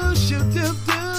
do, do, do.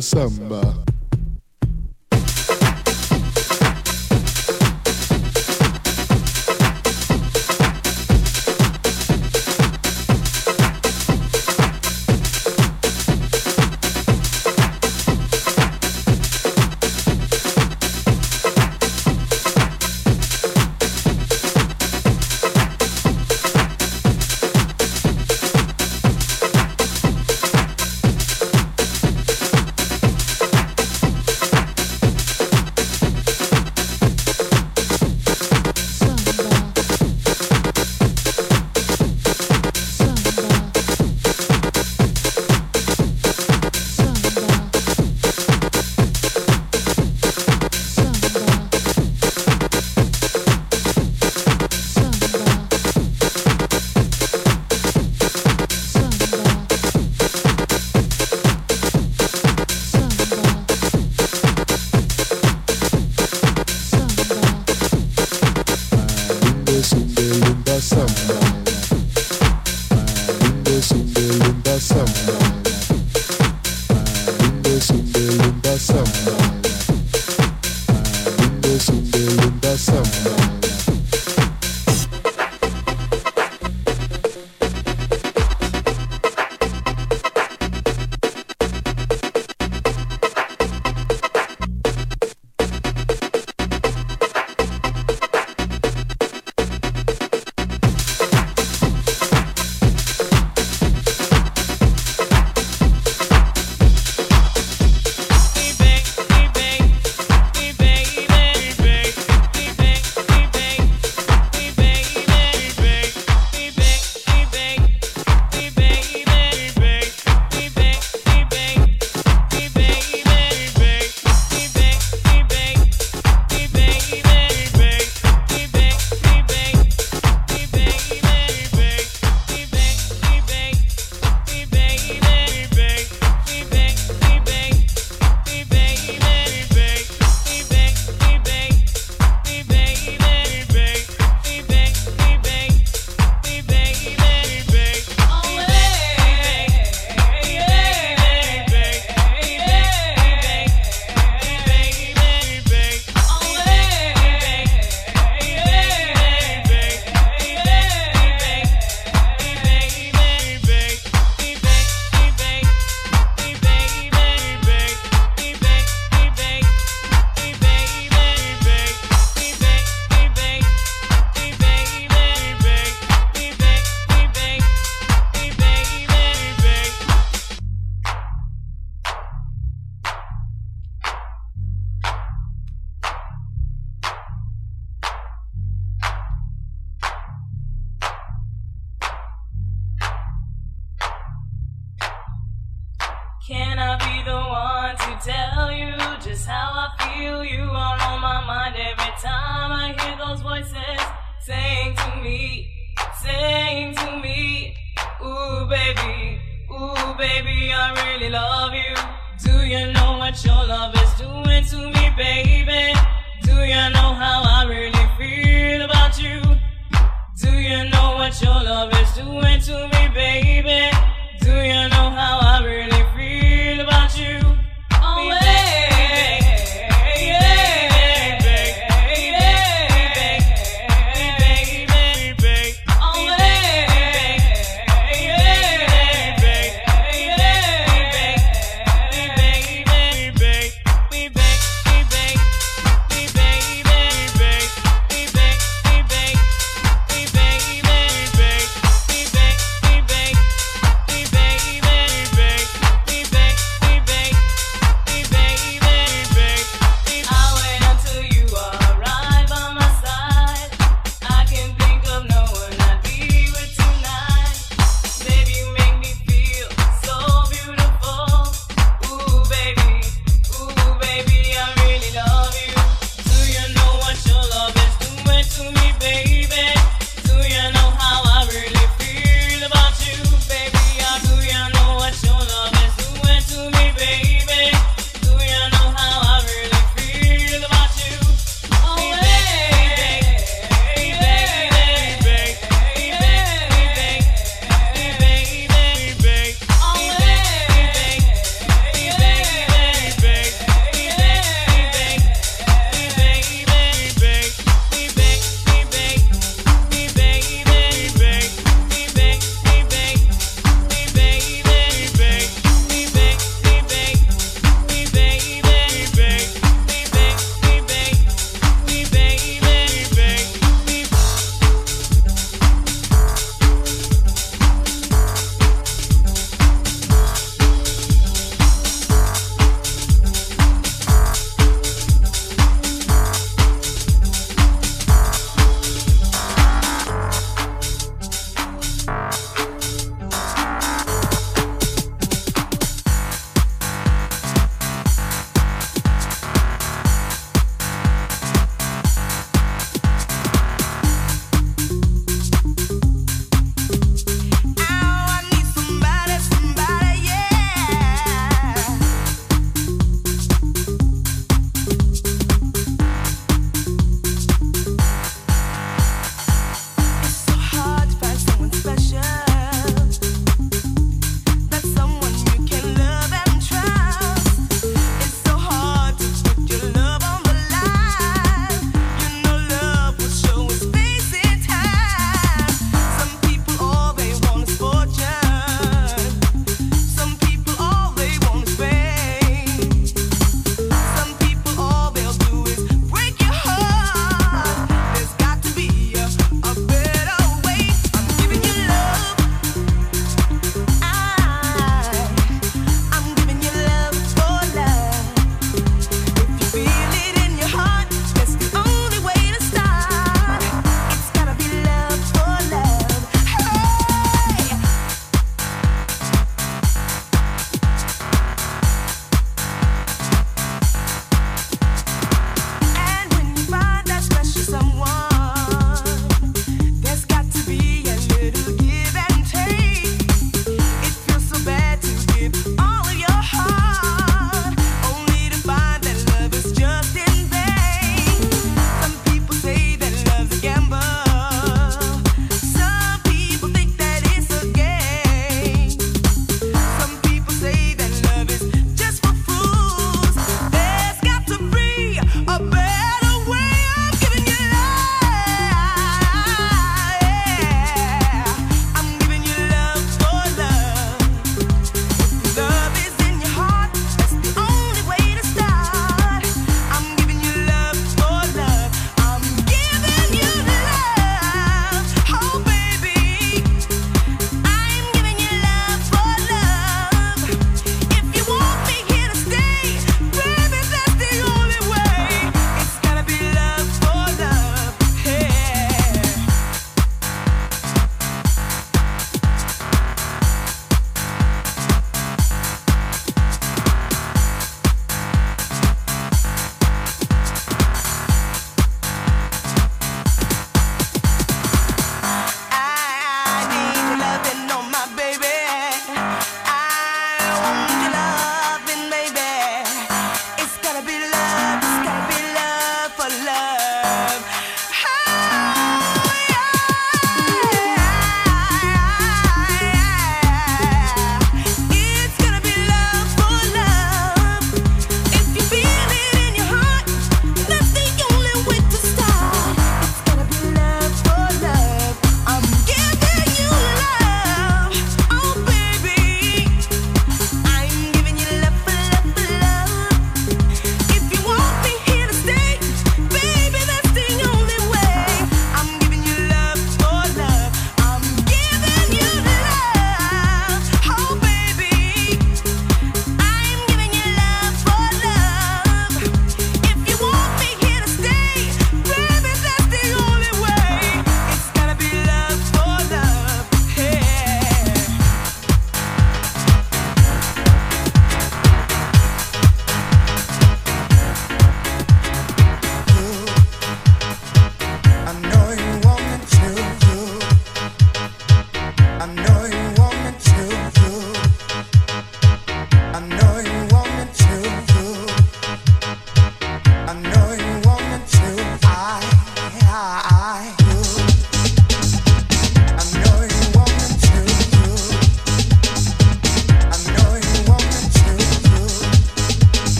Samba. What your love is doing to me, baby? Do you know how I really feel about you? Do you know what your love is doing to me, baby?